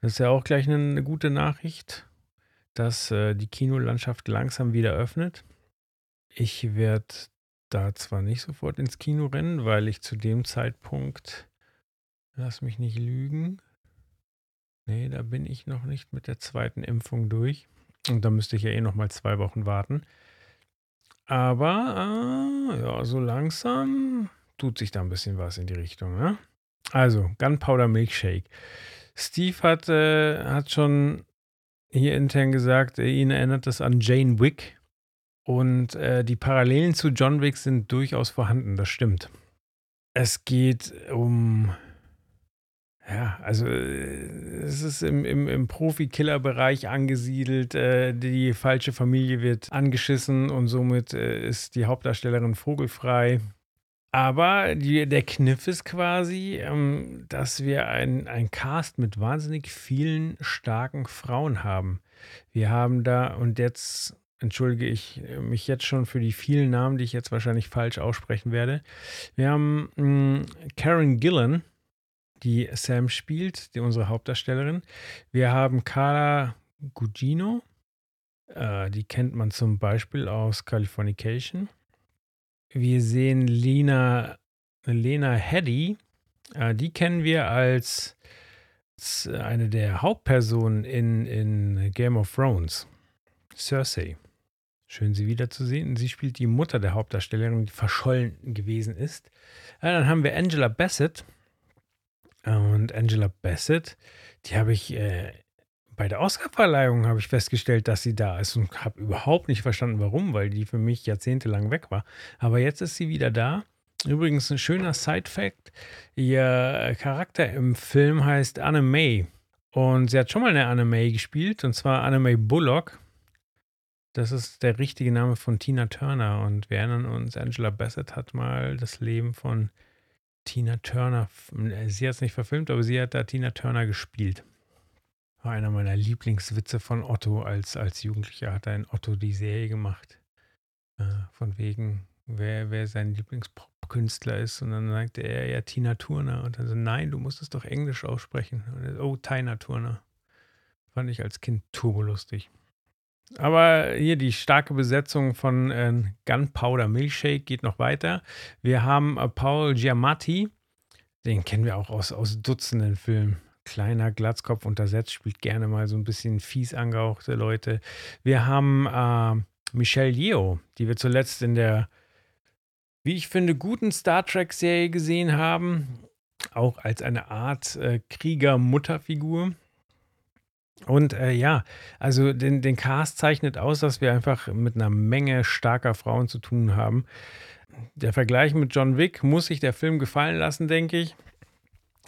S7: Das ist ja auch gleich eine gute Nachricht dass äh, die Kinolandschaft langsam wieder öffnet. Ich werde da zwar nicht sofort ins Kino rennen, weil ich zu dem Zeitpunkt, lass mich nicht lügen, nee, da bin ich noch nicht mit der zweiten Impfung durch. Und da müsste ich ja eh noch mal zwei Wochen warten. Aber äh, ja, so langsam tut sich da ein bisschen was in die Richtung. Ne? Also, Gunpowder Milkshake. Steve hat, äh, hat schon hier intern gesagt, äh, ihn erinnert das an Jane Wick. Und äh, die Parallelen zu John Wick sind durchaus vorhanden, das stimmt. Es geht um ja, also äh, es ist im, im, im Profi-Killer-Bereich angesiedelt. Äh, die falsche Familie wird angeschissen und somit äh, ist die Hauptdarstellerin vogelfrei. Aber die, der Kniff ist quasi, ähm, dass wir ein, ein Cast mit wahnsinnig vielen starken Frauen haben. Wir haben da, und jetzt entschuldige ich mich jetzt schon für die vielen Namen, die ich jetzt wahrscheinlich falsch aussprechen werde. Wir haben mh, mm, Karen Gillan, die Sam spielt, die unsere Hauptdarstellerin. Wir haben Carla Gugino, äh, die kennt man zum Beispiel aus Californication. Wir sehen Lena, Lena Heddy, äh, die kennen wir als, als eine der Hauptpersonen in, in Game of Thrones, Cersei. Schön, sie wiederzusehen. Sie spielt die Mutter der Hauptdarstellerin, die verschollen gewesen ist. Ja, dann haben wir Angela Bassett, und Angela Bassett, die habe ich äh, bei der Oscarverleihung habe ich festgestellt, dass sie da ist und habe überhaupt nicht verstanden, warum, weil die für mich jahrzehntelang weg war. Aber jetzt ist sie wieder da. Übrigens ein schöner Side-Fact: Ihr Charakter im Film heißt Anne May. Und sie hat schon mal eine Anne May gespielt, und zwar Anne May Bullock. Das ist der richtige Name von Tina Turner. Und wir erinnern uns, Angela Bassett hat mal das Leben von Tina Turner, äh, sie hat es nicht verfilmt, aber sie hat da Tina Turner gespielt. War einer meiner Lieblingswitze von Otto als, als Jugendlicher, hat er in Otto die Serie gemacht. Äh, von wegen, wer, wer sein Lieblingskünstler ist. Und dann sagte er, ja, Tina Turner. Und dann so, nein, du musst es doch Englisch aussprechen. Und, oh, Tina Turner. Fand ich als Kind turbolustig. Aber hier die starke Besetzung von äh, Gunpowder Milkshake geht noch weiter. Wir haben äh, Paul Giamatti, den kennen wir auch aus, aus Dutzenden Filmen. Kleiner Glatzkopf untersetzt, spielt gerne mal so ein bisschen fies angehauchte Leute. Wir haben äh, Michelle Yeoh, die wir zuletzt in der, wie ich finde, guten Star Trek-Serie gesehen haben. Auch als eine Art äh, Krieger-Mutterfigur. Und äh, ja, also den, den Cast zeichnet aus, dass wir einfach mit einer Menge starker Frauen zu tun haben. Der Vergleich mit John Wick muss sich der Film gefallen lassen, denke ich.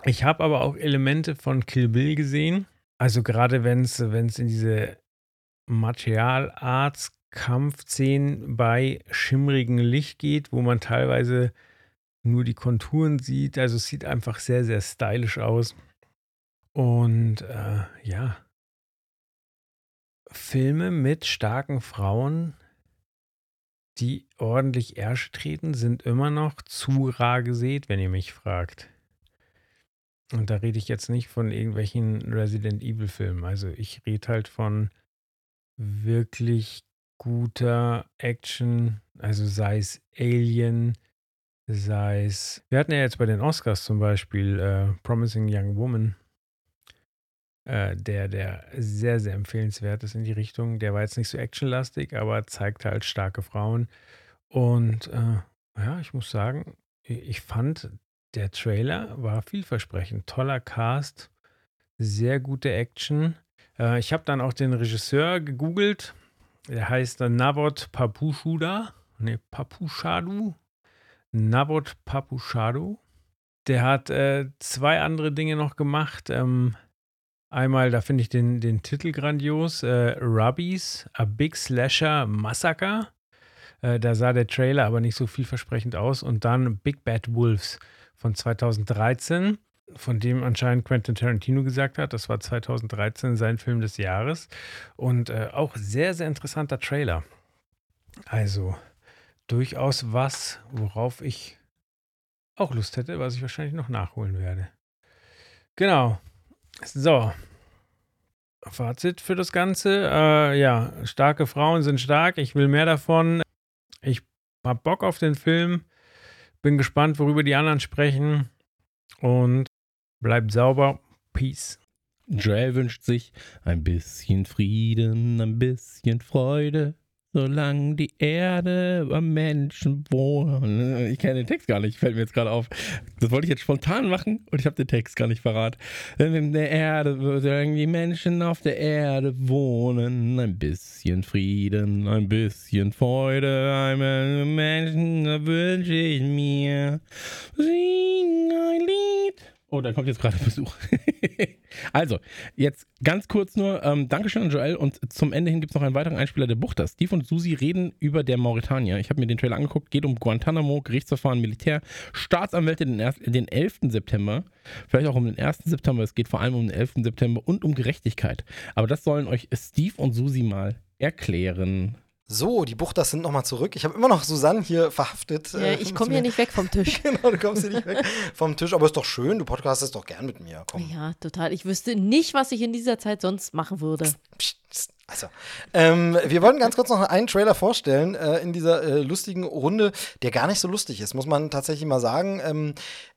S7: Ich habe aber auch Elemente von Kill Bill gesehen. Also gerade wenn es in diese Martial Arts Kampfszenen bei schimmrigem Licht geht, wo man teilweise nur die Konturen sieht. Also es sieht einfach sehr, sehr stylisch aus. Und äh, ja, Filme mit starken Frauen, die ordentlich Ärsche treten, sind immer noch zu rar gesät, wenn ihr mich fragt. Und da rede ich jetzt nicht von irgendwelchen Resident Evil Filmen. Also ich rede halt von wirklich guter Action, also sei es Alien, sei es. Wir hatten ja jetzt bei den Oscars zum Beispiel äh, Promising Young Woman äh, der, der sehr, sehr empfehlenswert ist in die Richtung. Der war jetzt nicht so actionlastig, aber zeigt halt starke Frauen. Und äh, ja, ich muss sagen, ich fand, der Trailer war vielversprechend. Toller Cast, sehr gute Action. Äh, ich habe dann auch den Regisseur gegoogelt. Der heißt Navot Papushuda. Ne, Papushadu. Navot Papushadu. Der hat äh, zwei andere Dinge noch gemacht. Ähm, Einmal, da finde ich den, den Titel grandios: äh, Rubbies, A Big Slasher Massacre. Äh, da sah der Trailer aber nicht so vielversprechend aus. Und dann Big Bad Wolves von 2013, von dem anscheinend Quentin Tarantino gesagt hat, das war 2013 sein Film des Jahres. Und äh, auch sehr, sehr interessanter Trailer. Also durchaus was, worauf ich auch Lust hätte, was ich wahrscheinlich noch nachholen werde. Genau. So. Fazit für das Ganze. Äh, ja, starke Frauen sind stark. Ich will mehr davon. Ich hab Bock auf den Film. Bin gespannt, worüber die anderen sprechen. Und bleibt sauber. Peace.
S1: Joel wünscht sich ein bisschen Frieden, ein bisschen Freude. Solange die Erde über Menschen wohnt. Ich kenne den Text gar nicht, fällt mir jetzt gerade auf. Das wollte ich jetzt spontan machen und ich habe den Text gar nicht verraten. In der Erde, solange die Menschen auf der Erde wohnen, ein bisschen Frieden, ein bisschen Freude, einmal Menschen wünsche ich mir. Sing ein Lied. Oh, da kommt jetzt gerade Besuch. *laughs* also, jetzt ganz kurz nur, ähm, Dankeschön an Joel und zum Ende hin gibt es noch einen weiteren Einspieler der Buchter. Steve und Susi reden über der Mauretanier. Ich habe mir den Trailer angeguckt, geht um Guantanamo, Gerichtsverfahren, Militär, Staatsanwälte den, den 11. September, vielleicht auch um den 1. September, es geht vor allem um den 11. September und um Gerechtigkeit. Aber das sollen euch Steve und Susi mal erklären.
S4: So, die Buchters sind nochmal zurück. Ich habe immer noch Susanne hier verhaftet.
S5: Ja,
S4: Äh,
S5: ich komme hier nicht weg vom Tisch. *laughs*
S4: genau, du kommst hier nicht weg vom Tisch. Aber ist doch schön, du podcastest doch gern mit mir. Komm.
S5: Ja, total. Ich wüsste nicht, was ich in dieser Zeit sonst machen würde.
S4: Psst, psst. Also, ähm, wir wollten ganz kurz noch einen Trailer vorstellen äh, in dieser äh, lustigen Runde, der gar nicht so lustig ist, muss man tatsächlich mal sagen. Ähm,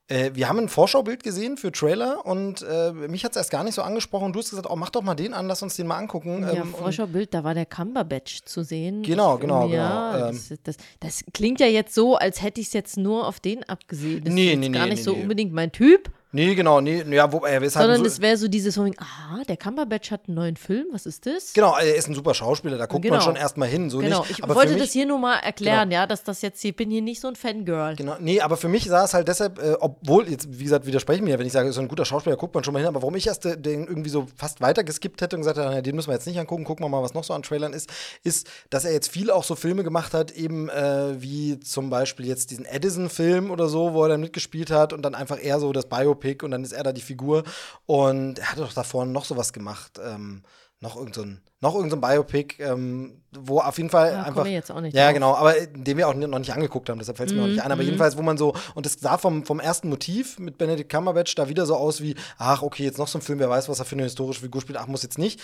S4: äh, wir haben ein Vorschaubild gesehen für Trailer und äh, mich hat es erst gar nicht so angesprochen. Du hast gesagt, oh, mach doch mal den an, lass uns den mal angucken.
S5: Ja,
S4: Ähm,
S5: Vorschaubild, da war der Cumberbatch zu sehen.
S4: Genau, genau,
S5: Ja,
S4: genau, ähm.
S5: das, das, das klingt ja jetzt so, als hätte ich es jetzt nur auf den abgesehen. Das
S4: Nee,
S5: ist
S4: nee,
S5: gar
S4: nee,
S5: nicht
S4: nee,
S5: so unbedingt mein Typ,
S4: Nee, genau, nee, ja, wo, er ist halt
S5: sondern
S4: so,
S5: es wäre so dieses von aha, der Cumberbatch hat einen neuen Film, was ist das?
S4: Genau, er ist ein super Schauspieler, da guckt man
S5: Genau.
S4: schon erstmal hin, so
S5: Genau,
S4: nicht.
S5: ich wollte
S4: mich,
S5: das hier nur mal erklären, ja, dass das jetzt, ich bin hier nicht so ein Fangirl.
S4: Genau, nee, aber für mich sah es halt deshalb, äh, obwohl, jetzt, wie gesagt, widersprechen mir, wenn ich sage, so ein guter Schauspieler, guckt man schon mal hin, aber warum ich erst äh, den irgendwie so fast weiter geskippt hätte und gesagt hätte, na, den müssen wir jetzt nicht angucken, gucken wir mal, was noch so an Trailern ist, ist, dass er jetzt viel auch so Filme gemacht hat, eben äh, wie zum Beispiel jetzt diesen Edison-Film oder so, wo er dann mitgespielt hat und dann einfach eher so das Biopic und dann ist er da die Figur. Und er hatte doch davor noch sowas gemacht, ähm, noch irgend so ein, noch irgend so ein Biopic, ähm, wo auf jeden Fall
S5: Da
S4: einfach.
S5: komme ich jetzt auch nicht
S4: Ja,
S5: drauf.
S4: genau, aber äh, den wir auch noch nicht angeguckt haben, deshalb fällt es mir auch nicht ein.
S5: Mhm,
S4: Aber jedenfalls, wo man so, und das sah vom, vom ersten Motiv mit Benedict Cumberbatch da wieder so aus wie, ach, okay, jetzt noch so ein Film, wer weiß, was er für eine historische Figur spielt, ach, muss jetzt nicht.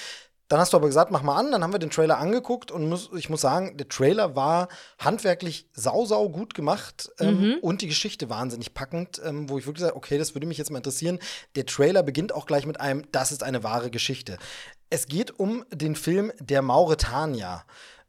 S4: Dann hast du aber gesagt, mach mal an, dann haben wir den Trailer angeguckt und muss, ich muss sagen, der Trailer war handwerklich sau, sau gut gemacht ähm, und die Geschichte wahnsinnig packend, ähm, wo ich wirklich sage, okay, das würde mich jetzt mal interessieren. Der Trailer beginnt auch gleich mit einem, das ist eine wahre Geschichte. Es geht um den Film Der Mauretanier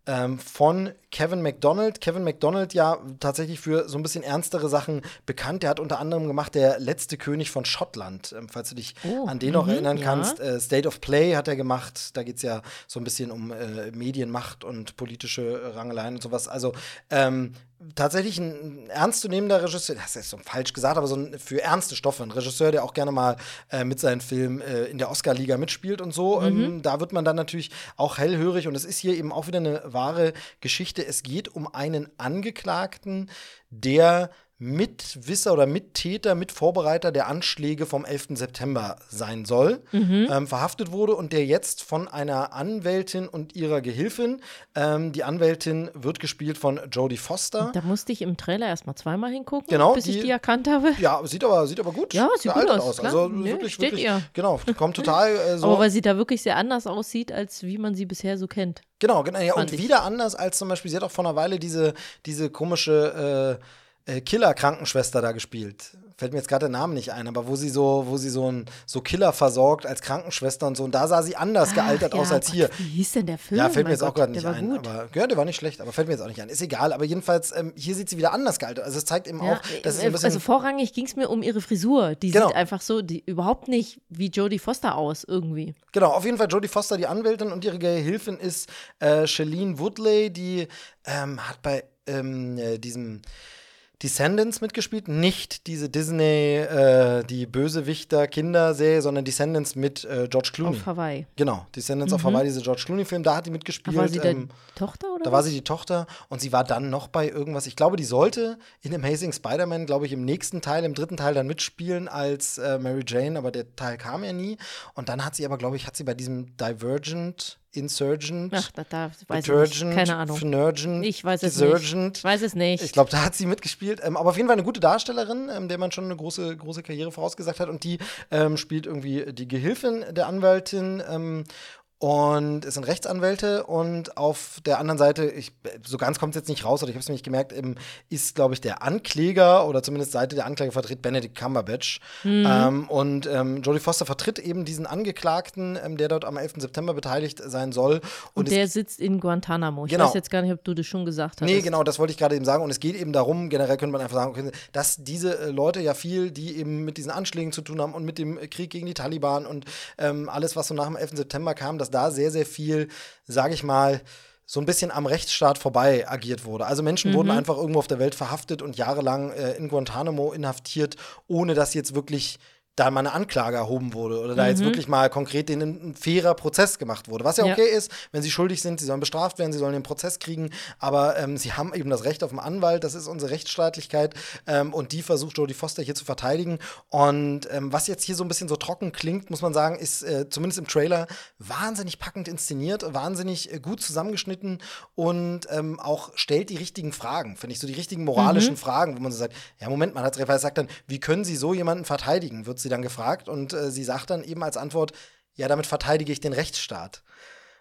S4: ähm, von Kevin McDonald. Kevin McDonald ja tatsächlich für so ein bisschen ernstere Sachen bekannt. Der hat unter anderem gemacht Der letzte König von Schottland, ähm, falls du dich
S5: Oh,
S4: an den noch
S5: mhm,
S4: erinnern
S5: ja.
S4: kannst. Äh, State of Play hat er gemacht. Da geht es ja so ein bisschen um äh, Medienmacht und politische Rangeleien und sowas. Also ähm, tatsächlich ein ernstzunehmender Regisseur, das ist so falsch gesagt, aber so ein für ernste Stoffe, ein Regisseur, der auch gerne mal äh, mit seinen Filmen äh, in der Oscar-Liga mitspielt und so. Ähm, da wird man dann natürlich auch hellhörig und es ist hier eben auch wieder eine wahre Geschichte. Es geht um einen Angeklagten, der Mitwisser oder Mittäter, Mitvorbereiter der Anschläge vom 11. September sein soll, ähm, verhaftet wurde und der jetzt von einer Anwältin und ihrer Gehilfin, ähm, die Anwältin wird gespielt von Jodie Foster.
S5: Da musste ich im Trailer erstmal zweimal hingucken,
S4: Genau,
S5: bis ich
S4: die-
S5: die erkannt habe.
S4: Ja, sieht aber, sieht aber gut.
S5: Ja, sieht gut aus, klar.
S4: Also
S5: Nee,
S4: wirklich,
S5: steht
S4: wirklich,
S5: ihr.
S4: genau, kommt *laughs* total äh, so.
S5: Aber weil sie da wirklich sehr anders aussieht, als wie man sie bisher so kennt.
S4: Genau, genau. Ja, und
S5: ich.
S4: wieder anders als zum Beispiel, sie hat auch vor einer Weile diese, diese komische äh, äh, Killer-Krankenschwester da gespielt. Fällt mir jetzt gerade der Name nicht ein, aber wo sie so, wo sie so ein so Killer versorgt als Krankenschwester und so. Und da sah sie anders gealtert
S5: Ach ja,
S4: aus als
S5: Gott,
S4: hier.
S5: Wie hieß denn der Film?
S4: Ja, fällt mir
S5: Mein
S4: jetzt auch
S5: Gott,
S4: gerade
S5: der
S4: nicht ein.
S5: Gut.
S4: Aber ja, der war nicht schlecht, aber fällt mir jetzt auch nicht ein. Ist egal, aber jedenfalls, ähm, hier sieht sie wieder anders gealtert. Also es zeigt eben
S5: Ja,
S4: auch, dass
S5: äh, also vorrangig ging es mir um ihre Frisur. Die
S4: Genau.
S5: sieht einfach so, die überhaupt nicht wie Jodie Foster aus irgendwie.
S4: Genau, auf jeden Fall Jodie Foster, die Anwältin und ihre Gehilfin ist äh, Shailene Woodley, die ähm, hat bei ähm, äh, diesem Descendants mitgespielt, nicht diese Disney, äh, die Bösewichter-Kinderserie, sondern Descendants mit äh, George Clooney.
S5: Auf Hawaii.
S4: Genau, Descendants of Hawaii, diese George Clooney-Film, da hat die mitgespielt.
S5: Da war sie
S4: ähm,
S5: denn Tochter oder
S4: da
S5: was?
S4: war sie die Tochter und sie war dann noch bei irgendwas. Ich glaube, die sollte in Amazing Spider-Man, glaube ich, im nächsten Teil, im dritten Teil dann mitspielen als äh, Mary Jane, aber der Teil kam ja nie. Und dann hat sie aber, glaube ich, hat sie bei diesem Divergent, Insurgent,
S5: Ach, da, da weiß ich
S4: Detergent,
S5: nicht. Keine Ahnung.
S4: Fnergent,
S5: Ich weiß es
S4: Desergent.
S5: nicht. Ich weiß es nicht.
S4: Ich glaube, da hat sie mitgespielt. Ähm, aber auf jeden Fall eine gute Darstellerin, ähm, der man schon eine große, große Karriere vorausgesagt hat. Und die ähm, spielt irgendwie die Gehilfin der Anwältin. Und es sind Rechtsanwälte und auf der anderen Seite, ich, so ganz kommt es jetzt nicht raus, oder ich habe es nämlich gemerkt, eben, ist, glaube ich, der Ankläger oder zumindest Seite der Ankläger vertritt Benedict Cumberbatch.
S5: Mhm.
S4: Ähm, und ähm, Jodie Foster vertritt eben diesen Angeklagten, ähm, der dort am 11. September beteiligt sein soll.
S5: Und,
S4: es
S5: der sitzt in Guantanamo. Ich
S4: Genau.
S5: weiß jetzt gar nicht, ob du das schon gesagt hast.
S4: Nee, genau, das wollte ich gerade eben sagen. Und es geht eben darum, generell könnte man einfach sagen, dass diese äh, Leute ja viel, die eben mit diesen Anschlägen zu tun haben und mit dem Krieg gegen die Taliban und ähm, alles, was so nach dem 11. September kam, dass da sehr, sehr viel, sage ich mal, so ein bisschen am Rechtsstaat vorbei agiert wurde. Also Menschen wurden einfach irgendwo auf der Welt verhaftet und jahrelang äh, in Guantanamo inhaftiert, ohne dass jetzt wirklich da mal eine Anklage erhoben wurde oder da jetzt wirklich mal konkret denen ein fairer Prozess gemacht wurde. Was ja
S5: Ja.
S4: okay ist, wenn sie schuldig sind, sie sollen bestraft werden, sie sollen den Prozess kriegen, aber ähm, sie haben eben das Recht auf einen Anwalt, das ist unsere Rechtsstaatlichkeit ähm, und die versucht Jodie Foster hier zu verteidigen. Und ähm, was jetzt hier so ein bisschen so trocken klingt, muss man sagen, ist äh, zumindest im Trailer wahnsinnig packend inszeniert, wahnsinnig äh, gut zusammengeschnitten und ähm, auch stellt die richtigen Fragen, finde ich, so die richtigen moralischen Fragen, wo man so sagt, ja Moment, man hat es sagt dann, wie können Sie so jemanden verteidigen, wird sie dann gefragt und äh, sie sagt dann eben als Antwort, ja, damit verteidige ich den Rechtsstaat.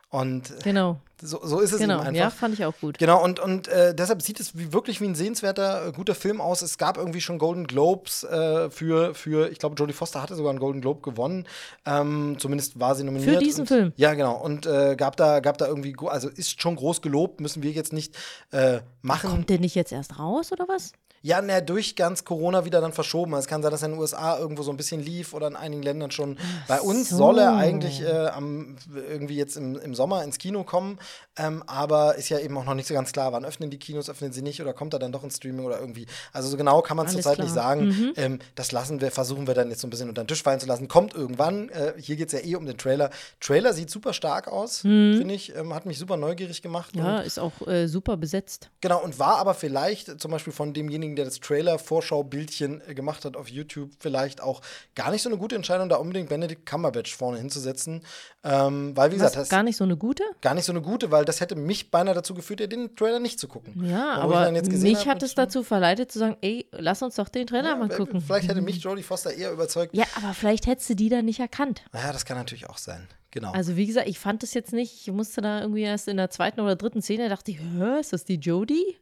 S4: Und
S5: Genau,
S4: so, so ist es
S5: genau.
S4: einfach.
S5: Ja, fand ich auch gut.
S4: Genau, und, und äh, deshalb sieht es wie, wirklich wie ein sehenswerter, äh, guter Film aus. Es gab irgendwie schon Golden Globes äh, für, für, ich glaube, Jodie Foster hatte sogar einen Golden Globe gewonnen. Ähm, zumindest war sie nominiert.
S5: Für diesen
S4: und,
S5: Film?
S4: Ja, genau. Und äh, gab, da, gab da irgendwie, also ist schon groß gelobt, müssen wir jetzt nicht äh, machen.
S5: Kommt der nicht jetzt erst raus oder was?
S4: Ja, na, durch ganz Corona wieder dann verschoben. Es kann sein, dass er in den USA irgendwo so ein bisschen lief oder in einigen Ländern schon. Bei uns
S5: so.
S4: soll er eigentlich äh, am, irgendwie jetzt im, im Sommer ins Kino kommen, ähm, aber ist ja eben auch noch nicht so ganz klar, wann öffnen die Kinos, öffnen sie nicht oder kommt er dann doch ins Streaming oder irgendwie. Also so genau kann man es zurzeit nicht sagen. Ähm, das lassen wir, versuchen wir dann jetzt so ein bisschen unter den Tisch fallen zu lassen. Kommt irgendwann. Äh, hier geht es ja eh um den Trailer. Trailer sieht super stark aus, finde ich. Ähm, hat mich super neugierig gemacht.
S5: Mhm. Ja, ist auch äh, super besetzt.
S4: Genau, und war aber vielleicht zum Beispiel von demjenigen, der das Trailer-Vorschau-Bildchen äh, gemacht hat auf YouTube, vielleicht auch gar nicht so eine gute Entscheidung, da unbedingt Benedict Cumberbatch vorne hinzusetzen. Ähm, weil, wie
S5: Was,
S4: gesagt, das
S5: gar nicht so eine gute?
S4: gar nicht so eine gute, weil das hätte mich beinahe dazu geführt, ja, den Trailer nicht zu gucken.
S5: Ja, aber
S4: dann jetzt gesehen
S5: mich hat es dazu verleitet zu sagen, ey, lass uns doch den Trailer
S4: Ja,
S5: mal gucken.
S4: Vielleicht hätte mich *laughs* Jodie Foster eher überzeugt.
S5: Ja, aber vielleicht hättest du die dann nicht erkannt.
S4: Naja, das kann natürlich auch sein. Genau.
S5: Also wie gesagt, ich fand es jetzt nicht, ich musste da irgendwie erst in der zweiten oder dritten Szene, dachte ich, hä, ist das die Jodie?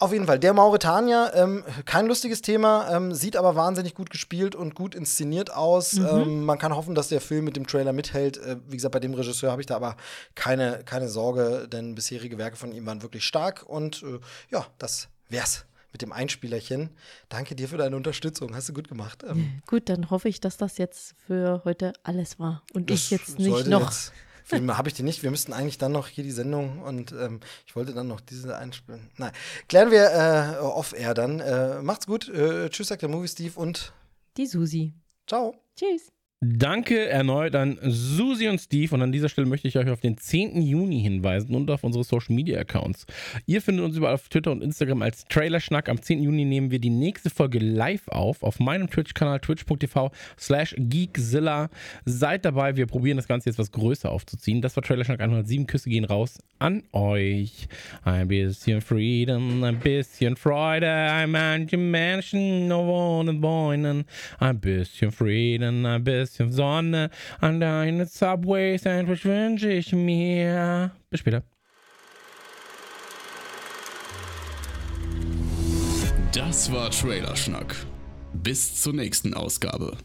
S4: Auf jeden Fall, der Mauretanier, ähm, kein lustiges Thema, ähm, sieht aber wahnsinnig gut gespielt und gut inszeniert aus. Ähm, man kann hoffen, dass der Film mit dem Trailer mithält. Äh, wie gesagt, bei dem Regisseur habe ich da aber keine, keine Sorge, denn bisherige Werke von ihm waren wirklich stark. Und äh, ja, das wär's mit dem Einspielerchen. Danke dir für deine Unterstützung, hast du gut gemacht. Ähm,
S5: Gut, dann hoffe ich, dass das jetzt für heute alles war. Und ich jetzt nicht noch.
S4: Jetzt, habe ich die nicht. Wir müssten eigentlich dann noch hier die Sendung und ähm, ich wollte dann noch diese einspielen. Nein, klären wir äh, off-air dann. Äh, macht's gut. Äh, tschüss, sagt der Movie Steve und
S5: Die Susi.
S4: ciao.
S5: Tschüss.
S1: Danke erneut an Susi und Steve und an dieser Stelle möchte ich euch auf den 10. Juni hinweisen und auf unsere Social Media Accounts. Ihr findet uns überall auf Twitter und Instagram als Trailerschnack. Am 10. Juni nehmen wir die nächste Folge live auf auf meinem Twitch-Kanal twitch.tv slash geekzilla. Seid dabei, wir probieren das Ganze jetzt was größer aufzuziehen. Das war Trailerschnack 107. Küsse gehen raus an euch. Ein bisschen Freedom, ein bisschen Freude, ein manche Menschen wohnen wollen. Ein bisschen Frieden, ein bisschen Sonne, an deine Subway-Sandwich wünsche ich mir. Bis später.
S3: Das war Trailerschnack. Bis zur nächsten Ausgabe.